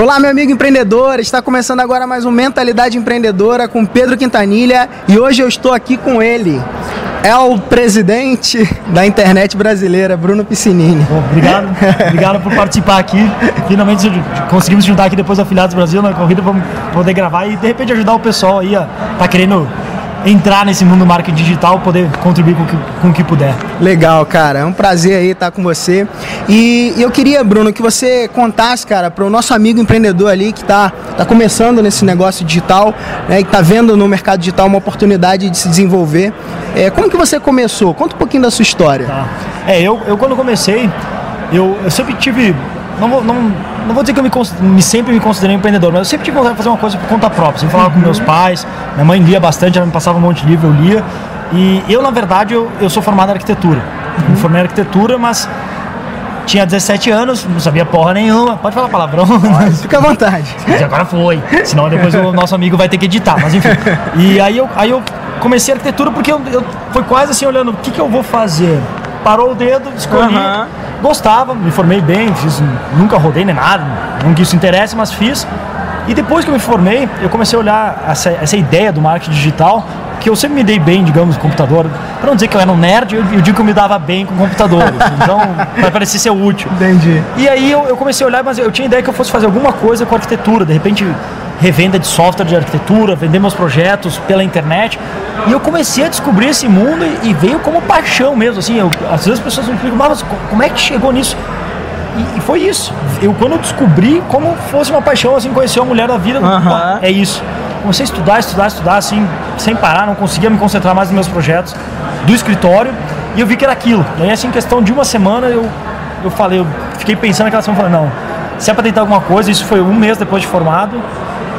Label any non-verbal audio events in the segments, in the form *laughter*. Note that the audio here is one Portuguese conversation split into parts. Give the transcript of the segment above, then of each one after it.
Olá, meu amigo empreendedor. Está começando agora mais um Mentalidade Empreendedora com Pedro Quintanilha e hoje eu estou aqui com ele. É o presidente da internet brasileira, Bruno Piscinini. Bom, obrigado, obrigado por participar aqui. Finalmente conseguimos juntar aqui depois da Afiliados Brasil na corrida para poder gravar e de repente ajudar o pessoal aí a tá querendo entrar nesse mundo do marketing digital, poder contribuir com o, que, com o que puder. Legal, cara. É um prazer aí estar com você. E eu queria, Bruno, que você contasse, cara, para o nosso amigo empreendedor ali que está tá começando nesse negócio digital, né, que está vendo no mercado digital uma oportunidade de se desenvolver. É, como que você começou? Conta um pouquinho da sua história. Tá. É, eu, eu quando comecei, eu, eu sempre tive não vou, não, não vou dizer que eu me, me, sempre me considerei empreendedor, mas eu sempre tive vontade de fazer uma coisa por conta própria. Sempre falava uhum. com meus pais, minha mãe lia bastante, ela me passava um monte de livro, eu lia. E eu, na verdade, eu, eu sou formado em arquitetura. Uhum. Me formei em arquitetura, mas tinha 17 anos, não sabia porra nenhuma. Pode falar palavrão? Pode, fica à *laughs* vontade. Agora foi. Senão depois o nosso amigo vai ter que editar. Mas enfim. E aí eu, aí eu comecei a arquitetura porque eu, eu foi quase assim olhando o que, que eu vou fazer. Parou o dedo, escolhi. Uhum Gostava, me formei bem, fiz, nunca rodei nem nada, não que isso interesse, mas fiz. E depois que eu me formei, eu comecei a olhar essa, essa ideia do marketing digital, que eu sempre me dei bem, digamos, com computador. Para não dizer que eu era um nerd, eu, eu digo que eu me dava bem com computadores. *laughs* então, vai parecer ser útil. Entendi. E aí eu, eu comecei a olhar, mas eu tinha ideia que eu fosse fazer alguma coisa com arquitetura. De repente, revenda de software de arquitetura, vender meus projetos pela internet. E eu comecei a descobrir esse mundo e, e veio como paixão mesmo. Assim, eu, às vezes as pessoas me perguntam, mas como é que chegou nisso? E, e, foi isso. Eu quando eu descobri como fosse uma paixão, assim, conhecer uma mulher da vida, uhum. é isso. Comecei a estudar, estudar, estudar, assim, sem parar, não conseguia me concentrar mais nos meus projetos do escritório. E eu vi que era aquilo. E aí, assim, em questão de uma semana, eu, eu falei, eu fiquei pensando naquela semana, falei, não, se é para tentar alguma coisa, isso foi um mês depois de formado,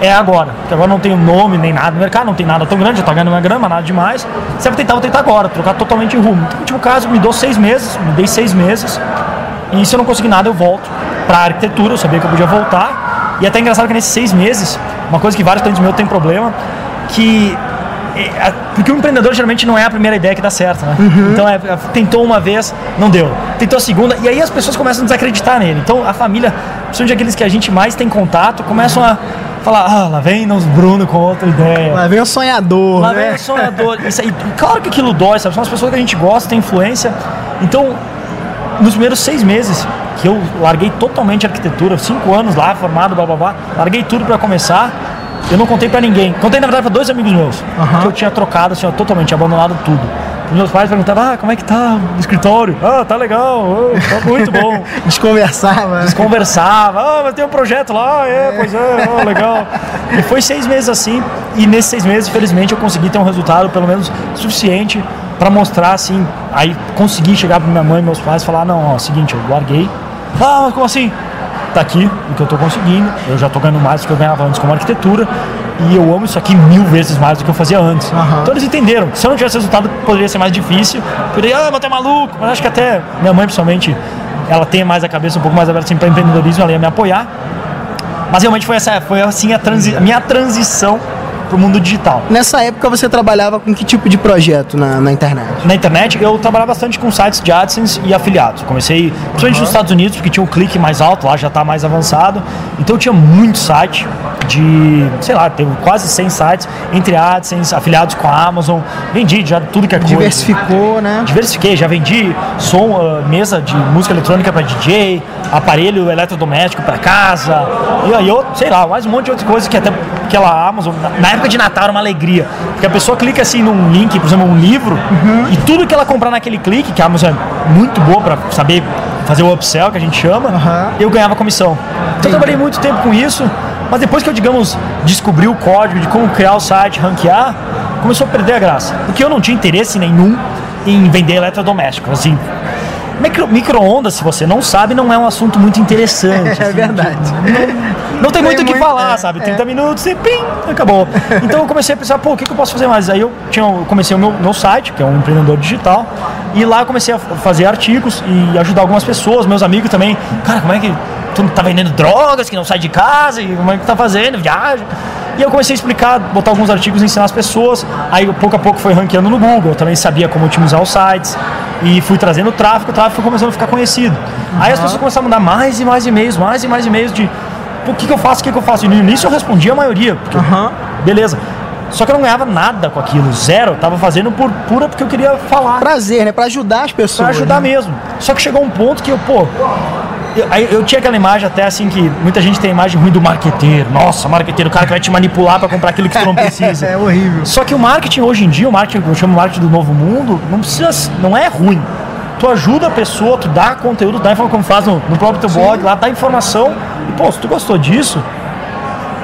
é agora. Porque agora não tem nome nem nada no mercado, não tem nada tão grande, já tá ganhando uma grama, nada demais. Se é pra tentar, vou tentar agora, trocar totalmente rumo. Então, no último caso, me dou seis meses, me dei seis meses. E se eu não conseguir nada, eu volto pra arquitetura, eu sabia que eu podia voltar. E é até engraçado que nesses seis meses, uma coisa que vários clientes meus têm problema, que é, porque o empreendedor geralmente não é a primeira ideia que dá certo, né? Uhum. Então é, é, tentou uma vez, não deu. Tentou a segunda, e aí as pessoas começam a desacreditar nele. Então a família, principalmente aqueles que a gente mais tem contato, começam a falar, ah, lá vem nos Bruno com outra ideia. Lá vem o sonhador. Lá né? vem o sonhador. Isso aí, claro que aquilo dói, sabe? São as pessoas que a gente gosta, tem influência. Então, nos primeiros seis meses, que eu larguei totalmente a arquitetura, cinco anos lá, formado, blá blá blá, larguei tudo para começar. Eu não contei para ninguém. Contei, na verdade, para dois amigos meus, uhum. que eu tinha trocado, assim, ó, totalmente, abandonado tudo. Os meus pais perguntavam, ah, como é que tá o escritório? Ah, tá legal, oh, tá muito bom. *laughs* Desconversava. Desconversava, ah, mas tem um projeto lá, é, é. pois é, oh, legal. E foi seis meses assim, e nesses seis meses, infelizmente, eu consegui ter um resultado, pelo menos, suficiente para mostrar, assim, aí consegui chegar para minha mãe e meus pais e falar, não, ó, seguinte, eu larguei. Ah, mas como assim? Tá aqui o que eu tô conseguindo, eu já tô ganhando mais do que eu ganhava antes como arquitetura, e eu amo isso aqui mil vezes mais do que eu fazia antes. Uhum. Então eles entenderam. Se eu não tivesse resultado, poderia ser mais difícil. Poderia, ah, mas é maluco. Mas acho que até minha mãe, principalmente, ela tem mais a cabeça um pouco mais aberta assim, para empreendedorismo, ela ia me apoiar. Mas realmente foi, essa, foi assim a, transi a minha transição para o mundo digital. Nessa época você trabalhava com que tipo de projeto na, na internet? Na internet eu trabalhava bastante com sites de AdSense e afiliados. Comecei principalmente uhum. nos Estados Unidos, porque tinha um clique mais alto, lá já está mais avançado. Então eu tinha muito site de, sei lá, teve quase 100 sites, entre AdSense, afiliados com a Amazon. Vendi já tudo que é coisa. Diversificou, né? Diversifiquei, já vendi som, uh, mesa de música eletrônica para DJ, aparelho eletrodoméstico para casa. E aí eu, sei lá, mais um monte de outras coisas que até aquela Amazon, na época de Natal era uma alegria. Porque a pessoa clica assim num link, por exemplo, um livro, uhum. e tudo que ela comprar naquele clique, que a Amazon é muito boa para saber fazer o upsell, que a gente chama, uhum. eu ganhava comissão. Então eu trabalhei muito tempo com isso, mas depois que eu, digamos, descobri o código de como criar o site, ranquear, começou a perder a graça. Porque eu não tinha interesse nenhum em vender eletrodomésticos. Assim, Micro, micro-ondas, se você não sabe, não é um assunto muito interessante. *laughs* É assim, verdade. Não, não tem, muito o que falar, é, sabe? 30 é. minutos e pim, acabou. Então eu comecei a pensar, pô, o que, que eu posso fazer mais? Aí eu, tinha, eu comecei o meu, meu site, que é um empreendedor digital, e lá eu comecei a fazer artigos e ajudar algumas pessoas, meus amigos também. Cara, como é que tu tá vendendo drogas, que não sai de casa, e como é que tá fazendo, viagem. E eu comecei a explicar, botar alguns artigos, ensinar as pessoas. Aí pouco a pouco foi ranqueando no Google, eu também sabia como otimizar os sites. E fui trazendo tráfego, o tráfego foi começando a ficar conhecido. Uhum. Aí as pessoas começaram a mandar mais e mais e-mails, mais e mais e-mails de o que, que eu faço, o que, que eu faço? E no início eu respondia a maioria, porque, Aham. beleza. Só que eu não ganhava nada com aquilo, zero. Eu tava fazendo por pura porque eu queria falar. Prazer, né? Pra ajudar as pessoas. Pra ajudar né? mesmo. Só que chegou um ponto que eu, pô. Eu, eu tinha aquela imagem até assim que muita gente tem a imagem ruim do marqueteiro. Nossa, marqueteiro, o cara que vai te manipular pra comprar aquilo que tu não *laughs* precisa. É horrível. Só que o marketing hoje em dia, o marketing que eu chamo de marketing do novo mundo, não precisa, não é ruim. Tu ajuda a pessoa, tu dá conteúdo, dá informação como faz no, no próprio teu blog, lá dá informação. E pô, se tu gostou disso,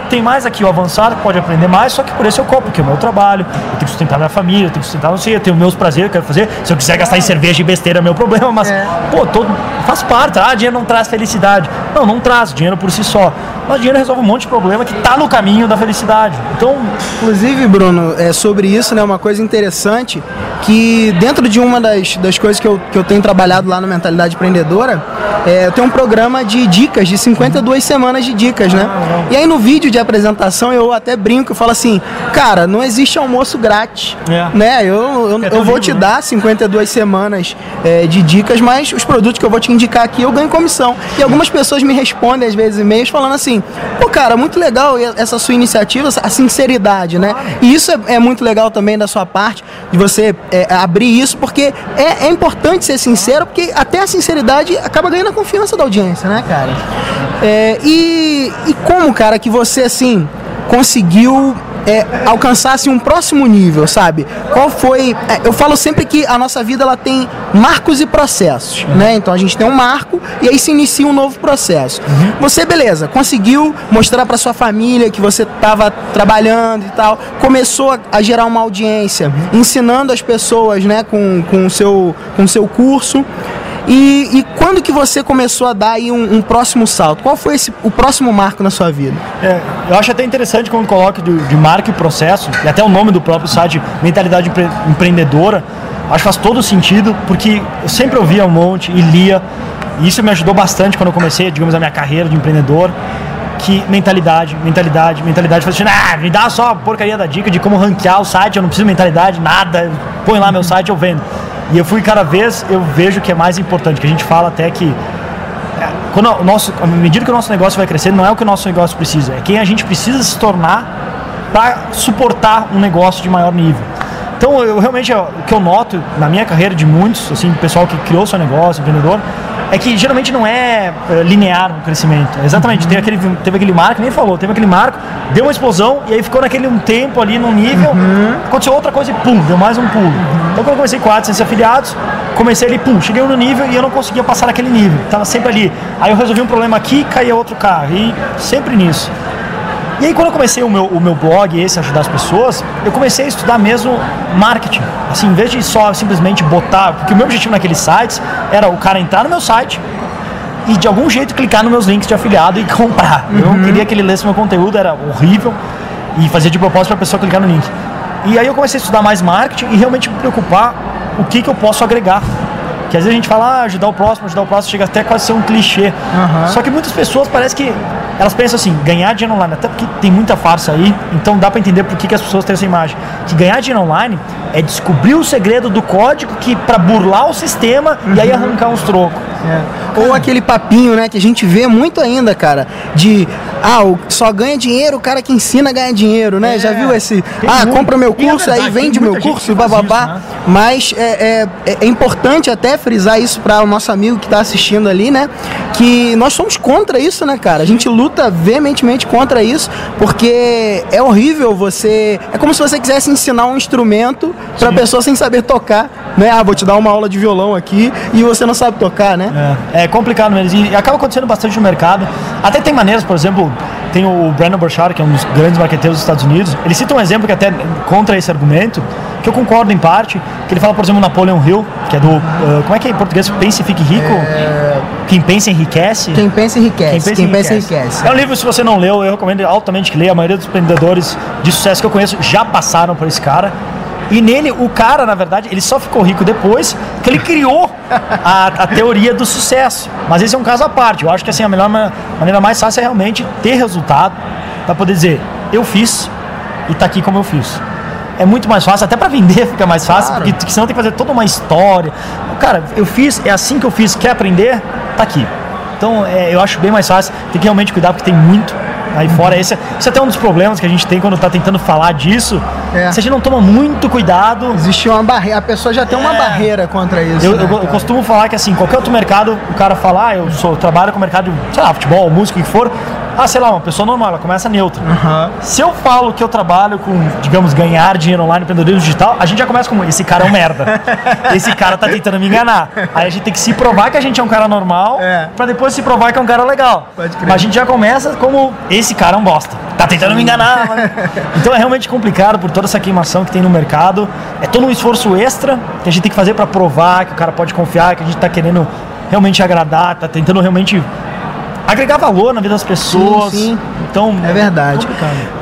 tem mais aqui o avançado, pode aprender mais, só que por isso eu cobro, porque é o meu trabalho, eu tenho que sustentar minha família, eu tenho que sustentar não sei, eu tenho meus prazeres, eu quero fazer. Se eu quiser gastar em cerveja e besteira é meu problema, mas, É. pô, todo, faz parte. Ah, dinheiro não traz felicidade. Não, não traz dinheiro por si só. Mas dinheiro resolve um monte de problema que tá no caminho da felicidade. Então, Inclusive, Bruno, é, sobre isso, né, uma coisa interessante, que dentro de uma das, das coisas que eu, que eu tenho trabalhado lá no Mentalidade Empreendedora, é, eu tenho um programa de dicas, de 52 semanas de dicas, né? E aí no vídeo de apresentação eu até brinco e falo assim, cara, não existe almoço grátis, É. né? Eu, eu, É eu vou livro, te né? dar 52 semanas é, de dicas, mas os produtos que eu vou te indicar aqui eu ganho comissão. E algumas pessoas me respondem às vezes e-mails falando assim, pô, cara, muito legal essa sua iniciativa, a sinceridade, né? E isso é, é muito legal também da sua parte, de você é, abrir isso, porque é, é importante ser sincero, porque até a sinceridade acaba ganhando a confiança da audiência, né, cara? É, e, e como, cara, que você, assim, conseguiu é, alcançar um próximo nível, sabe? Qual foi. é, eu falo sempre que a nossa vida ela tem marcos e processos, né? Então a gente tem um marco e aí se inicia um novo processo. Você, beleza, conseguiu mostrar para sua família que você estava trabalhando e tal, começou a, a gerar uma audiência, ensinando as pessoas, né, com, com o seu, com o seu curso. E, e quando que você começou a dar aí um, um próximo salto? Qual foi esse, o próximo marco na sua vida? É, eu acho até interessante quando coloca de, de marca e processo, e até o nome do próprio site, Mentalidade Empre- Empreendedora, acho que faz todo sentido, porque eu sempre ouvia um monte e lia, e isso me ajudou bastante quando eu comecei, digamos, a minha carreira de empreendedor, que mentalidade, mentalidade, mentalidade, falei assim, ah, me dá só a porcaria da dica de como ranquear o site, eu não preciso de mentalidade, nada, põe lá meu site, eu vendo. E eu fui cada vez, eu vejo que é mais importante, que a gente fala até que quando o nosso, à medida que o nosso negócio vai crescendo, não é o que o nosso negócio precisa, é quem a gente precisa se tornar para suportar um negócio de maior nível. Então, eu realmente, o que eu noto na minha carreira de muitos, assim, pessoal que criou seu negócio, empreendedor, é que geralmente não é eh, linear o crescimento. Exatamente, teve, aquele, teve aquele marco, nem falou, teve aquele marco, deu uma explosão e aí ficou naquele um tempo ali, num nível, aconteceu outra coisa e pum, deu mais um pulo. Então, quando eu comecei com AdSense afiliados, comecei ali, pum, cheguei no nível e eu não conseguia passar naquele nível. Tava sempre ali. Aí eu resolvi um problema aqui, caía outro carro. E sempre nisso. E aí quando eu comecei o meu, o meu blog, esse, ajudar as pessoas, eu comecei a estudar mesmo marketing. Assim, em vez de só simplesmente botar, porque o meu objetivo naqueles sites era o cara entrar no meu site e de algum jeito clicar nos meus links de afiliado e *laughs* comprar. Eu não queria que ele lesse meu conteúdo, era horrível e fazia de propósito para a pessoa clicar no link. E aí eu comecei a estudar mais marketing e realmente me preocupar o que, que eu posso agregar. Que às vezes a gente fala, ah, ajudar o próximo, ajudar o próximo, chega até quase a ser um clichê. Só que muitas pessoas parece que elas pensam assim, ganhar dinheiro online, até porque tem muita farsa aí, então dá pra entender por que, que as pessoas têm essa imagem. Que ganhar dinheiro online é descobrir o segredo do código que para burlar o sistema e aí arrancar uns trocos. Ou aquele papinho, né, que a gente vê muito ainda, cara, de ah, só ganha dinheiro o cara que ensina a ganhar dinheiro, né? É, Já viu esse? tem Ah, muito. compra meu é curso, aí verdade, vende tem meu curso, bababá. isso, né? Mas é, é, é importante até frisar isso para o nosso amigo que está assistindo ali, né? Que nós somos contra isso, né, cara? A gente luta veementemente contra isso, porque é horrível você. É como se você quisesse ensinar um instrumento para pessoa sem saber tocar, né? Ah, vou te dar uma aula de violão aqui e você não sabe tocar, né? É, é complicado mesmo. E acaba acontecendo bastante no mercado. Até tem maneiras, por exemplo, tem o Brandon Burchard, que é um dos grandes marqueteiros dos Estados Unidos. Ele cita um exemplo que até contra esse argumento, que eu concordo em parte, que ele fala, por exemplo, Napoleon Hill, que é do. uh, como é que é em português? Pense e fique rico? Quem pensa enriquece? Quem pensa enriquece. Quem pensa enriquece. É um livro, se você não leu, eu recomendo altamente que leia. A maioria dos empreendedores de sucesso que eu conheço já passaram por esse cara. E nele, o cara, na verdade, ele só ficou rico depois que ele criou a, a teoria do sucesso. Mas esse é um caso à parte. Eu acho que assim, a melhor ma- maneira mais fácil é realmente ter resultado para poder dizer, eu fiz e tá aqui como eu fiz. É muito mais fácil, até para vender fica mais fácil, Claro. porque senão tem que fazer toda uma história. Cara, eu fiz, é assim que eu fiz, quer aprender? Tá aqui. Então é, eu acho bem mais fácil. Tem que realmente cuidar porque tem muito aí fora. Esse, é, esse é até um dos problemas que a gente tem quando está tentando falar disso. É. Se a gente não toma muito cuidado. Existe uma barreira, a pessoa já tem uma é. barreira contra isso. Eu, né, eu, eu, costumo falar que assim, qualquer outro mercado, o cara fala, ah, eu sou, trabalho com mercado, sei lá, futebol, música, o que for. Ah, sei lá, uma pessoa normal, ela começa neutra. Uhum. Se eu falo que eu trabalho com, digamos, ganhar dinheiro online, empreendedorismo digital, a gente já começa com esse cara é um merda. *laughs* esse cara tá tentando me enganar. Aí a gente tem que se provar que a gente é um cara normal, é. pra depois se provar que é um cara legal. Mas a gente já começa como esse cara é um bosta. Tá tentando me enganar. então é realmente complicado por toda essa queimação que tem no mercado. É todo um esforço extra que a gente tem que fazer para provar que o cara pode confiar, que a gente tá querendo realmente agradar, tá tentando realmente agregar valor na vida das pessoas. Sim, sim. Então, é verdade.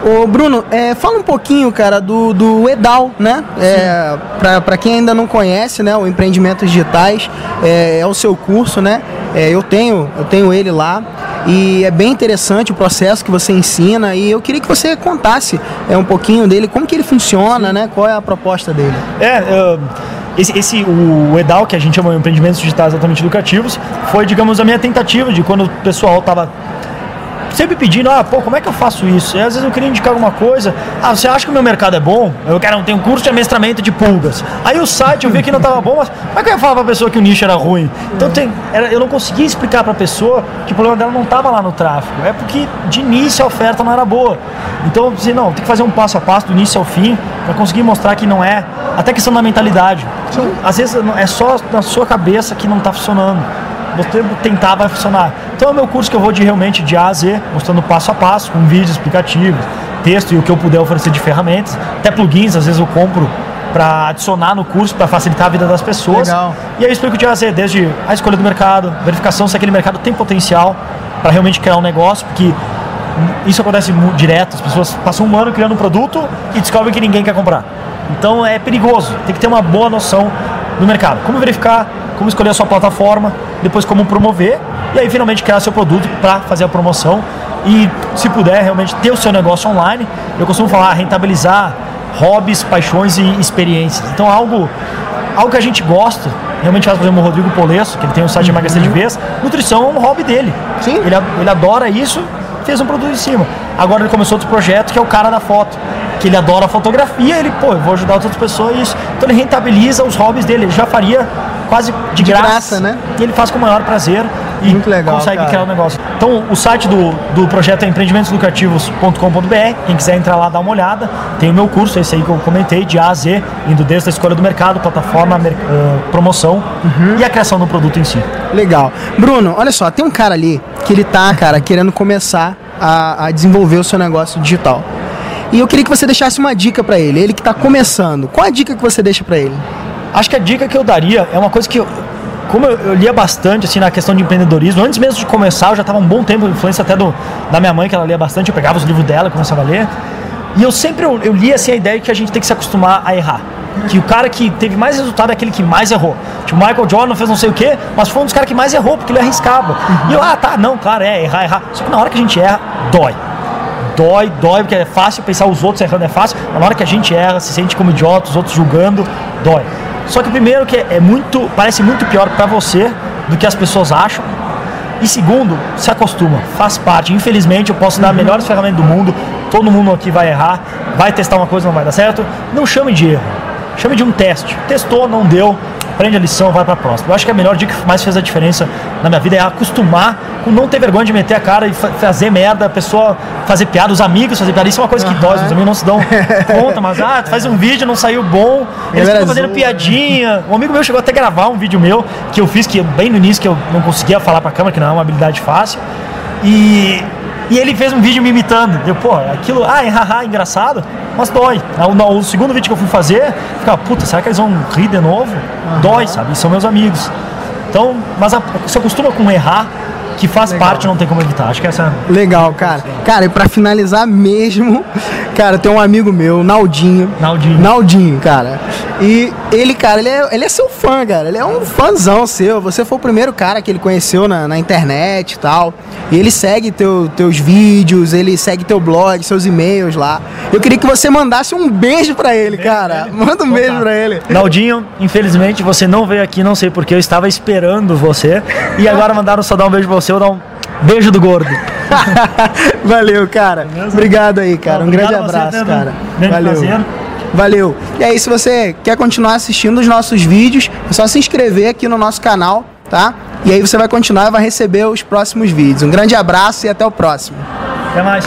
Ô, Bruno, é, fala um pouquinho, cara, do, do Edal, né? É, para quem ainda não conhece, né, o Empreendimentos Digitais é, é o seu curso, né? É, eu tenho, eu tenho ele lá e é bem interessante o processo que você ensina e eu queria que você contasse é, um pouquinho dele, como que ele funciona, né? Qual é a proposta dele? É, esse, esse, o EDAL, que a gente chama de empreendimentos digitais altamente educativos, foi, digamos, a minha tentativa de quando o pessoal estava sempre pedindo, ah, pô, como é que eu faço isso? E às vezes eu queria indicar alguma coisa, ah, você acha que o meu mercado é bom? Eu quero ter um curso de amestramento de pulgas. Aí o site eu vi que não estava bom, mas como é que eu ia falar para a pessoa que o nicho era ruim? Então tem, era, eu não conseguia explicar para a pessoa que o problema dela não estava lá no tráfego, é porque de início a oferta não era boa. Então eu disse, não, tem que fazer um passo a passo do início ao fim para conseguir mostrar que não é, até questão da mentalidade. Às vezes é só na sua cabeça que não está funcionando você tentar vai funcionar. Então é o meu curso que eu vou de realmente de A a Z, mostrando passo a passo, com vídeos explicativos, texto e o que eu puder oferecer de ferramentas, até plugins, às vezes eu compro para adicionar no curso para facilitar a vida das pessoas. Legal. E aí eu explico de A a Z, desde a escolha do mercado, verificação se aquele mercado tem potencial para realmente criar um negócio, porque isso acontece direto, as pessoas passam um ano criando um produto e descobrem que ninguém quer comprar. Então é perigoso, tem que ter uma boa noção do mercado. Como verificar, como escolher a sua plataforma, depois como promover e aí finalmente criar seu produto para fazer a promoção e se puder realmente ter o seu negócio online. Eu costumo falar rentabilizar hobbies, paixões e experiências. Então algo algo que a gente gosta, realmente faz, por exemplo, o Rodrigo Polesso, que ele tem um site de emagrecer de vez, nutrição é um hobby dele. Sim. Ele, ele adora isso, fez um produto em cima. Agora ele começou outro projeto que é o cara da foto que ele adora fotografia, ele, pô, eu vou ajudar outras pessoas. Então ele rentabiliza os hobbies dele, ele já faria quase de, de graça, graça, né? E ele faz com o maior prazer e Muito legal, consegue cara. criar o um negócio. Então o site do, do projeto é empreendimentoslucrativos.com.br, quem quiser entrar lá dar uma olhada, tem o meu curso, esse aí que eu comentei, de A a Z, indo desde a escolha do mercado, plataforma, uh, promoção uhum. e a criação do produto em si. Legal. Bruno, olha só, tem um cara ali que ele tá, cara, querendo começar a, a desenvolver o seu negócio digital. E eu queria que você deixasse uma dica para ele, ele que está começando. Qual a dica que você deixa para ele? Acho que a dica que eu daria é uma coisa que eu, como eu, eu, lia bastante assim na questão de empreendedorismo, antes mesmo de começar, eu já estava um bom tempo, influência até do, da minha mãe, que ela lia bastante, eu pegava os livros dela começava a ler. E eu sempre eu, eu li assim a ideia de que a gente tem que se acostumar a errar. Que o cara que teve mais resultado é aquele que mais errou. Tipo, Michael Jordan fez não sei o quê, mas foi um dos caras que mais errou, porque ele arriscava. Uhum. E eu, ah, tá, não, claro, é, errar, errar. Só que na hora que a gente erra, dói dói, dói, porque é fácil pensar os outros errando é fácil, mas na hora que a gente erra, se sente como idiota, os outros julgando, dói. Só que primeiro que é muito, parece muito pior para você do que as pessoas acham. E segundo, se acostuma, faz parte. Infelizmente, eu posso dar uhum. melhores ferramentas do mundo, todo mundo aqui vai errar, vai testar uma coisa não vai dar certo. Não chame de erro, chame de um teste. Testou, não deu, aprende a lição, vai para a próxima. Eu acho que a melhor dica que mais fez a diferença na minha vida é acostumar com não ter vergonha de meter a cara e fazer merda, a pessoa fazer piada, os amigos fazer piada. Isso é uma coisa que dói, os amigos não se dão *laughs* conta, mas ah, tu faz um vídeo, não saiu bom, eles ficam fazendo piadinha. Um amigo meu chegou até a gravar um vídeo meu que eu fiz que bem no início que eu não conseguia falar para a câmera, que não é uma habilidade fácil. E e ele fez um vídeo me imitando. Eu, pô, aquilo, ah, é haha, engraçado, mas dói. O, o, segundo vídeo que eu fui fazer, ficava, puta, será que eles vão rir de novo? Uhum. Dói, sabe? E são meus amigos. Então, mas a, você acostuma com errar, que faz Legal. parte, não tem como evitar. Acho que essa. Legal, cara. Cara, e pra finalizar mesmo, *laughs* cara, tem um amigo meu, Naldinho. Naldinho. Naldinho, cara. E ele, cara, ele é, ele é seu fã, cara. Ele é um fãzão seu. Você foi o primeiro cara que ele conheceu na, na internet e tal. E ele segue teu, teus vídeos, ele segue teu blog, seus e-mails lá. Eu queria que você mandasse um beijo pra ele, cara. Manda um beijo pra ele. Naldinho, infelizmente você não veio aqui, não sei porque, eu estava esperando você. E agora mandaram só dar um beijo pra você, eu dar um beijo do gordo. *laughs* Valeu, cara. Obrigado aí, cara. Um grande abraço, cara. Valeu. Prazer. Valeu. E aí, se você quer continuar assistindo os nossos vídeos, é só se inscrever aqui no nosso canal, tá? E aí você vai continuar e vai receber os próximos vídeos. Um grande abraço e até o próximo. Até mais.